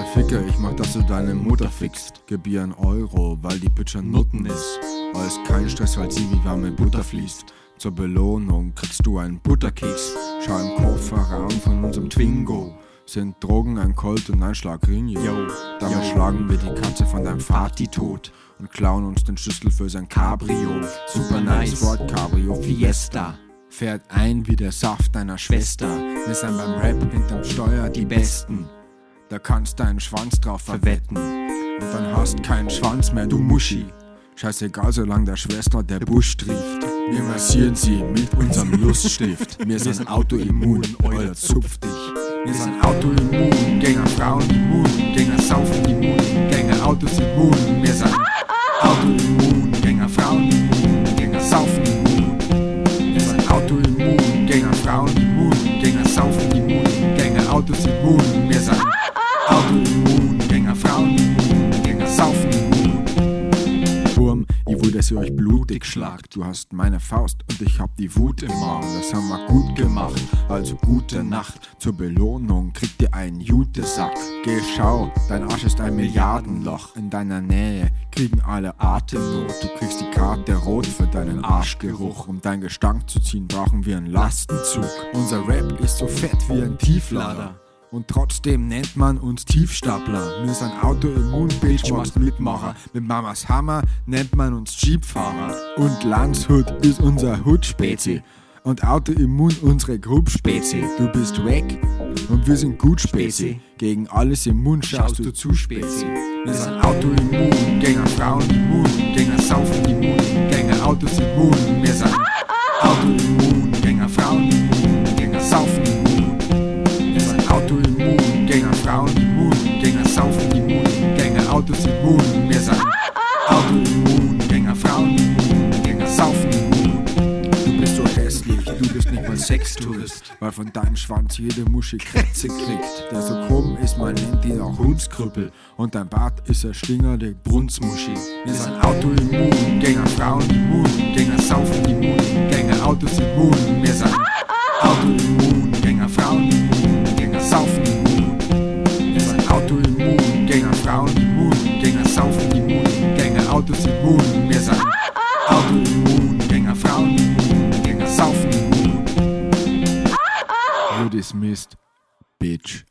Ficker, ich mach, dass du deine Mutter fixt. Gib ihr ein Euro, weil die Bitcher Nutten ist. Alles kein Stress, weil sie wie warme Butter fließt. Zur Belohnung kriegst du einen Butterkeks. Schau im Kofferraum von unserem Twingo. Sind Drogen ein Colt und ein Schlagrinho. Damit schlagen wir die Katze von deinem Vati tot und klauen uns den Schlüssel für sein Cabrio. Super nice Ford Cabrio Fiesta. Fährt ein wie der Saft deiner Schwester. Wir sind beim Rap hinterm Steuer die Besten. Da kannst deinen Schwanz drauf verwetten. Und dann hast keinen Schwanz mehr, du Muschi. Scheißegal, solange der Schwester der Busch trieft. Wir massieren sie mit unserem Luststift. Wir sind autoimmun, euer zupf dich. Wir sind autoimmun, Gänger Frauen immun, Gänger saufen immun, Gänger Autos immun. Wir sind autoimmun, Gänger Frauen immun, Gänger saufen immun. Wir sind autoimmun, Gänger Frauen immun, Gänger saufen immun, Gänger Autos immun. Ihr euch blutig schlagt. Du hast meine Faust und ich hab die Wut im Magen. Das haben wir gut gemacht, also gute Nacht. Zur Belohnung kriegt ihr einen Jutesack. Geh, schau, dein Arsch ist ein Milliardenloch. In deiner Nähe kriegen alle Atemnot. Du kriegst die Karte rot für deinen Arschgeruch. Um deinen Gestank zu ziehen, brauchen wir einen Lastenzug. Unser Rap ist so fett wie ein Tieflader. Und trotzdem nennt man uns Tiefstapler. Wir sind Autoimmun, Bildschmaus Mitmacher. Mit Mamas Hammer nennt man uns Jeepfahrer. Und Landshut ist unser Hut-Spezi. Und Autoimmun unsere Gruppspezi. Du bist weg und wir sind gut Spezi. Gegen alles immun schaust du zu Spezi. Wir sind Autoimmun, Gänger Frauen immun, Gänger saufen immun, Gänger Autos immun. Saufen immun, Gänger Autos immun. Wir sind autoimmun, Gänger Frauen immun, Gänger saufen immun. Du bist so hässlich, du bist nicht mal Sextourist, weil von deinem Schwanz jede Muschi Krätze kriegt. Der so krumm ist, man nennt ihn auch Hundskrüppel und dein Bart ist ein stingernde Brunzmuschi. Wir sind autoimmun, Gänger Frauen immun, Gänger saufen immun, Gänger Autos immun. Wir sind Wir sind Gänger Frauen immun, Gänger saufen. You dismissed, bitch.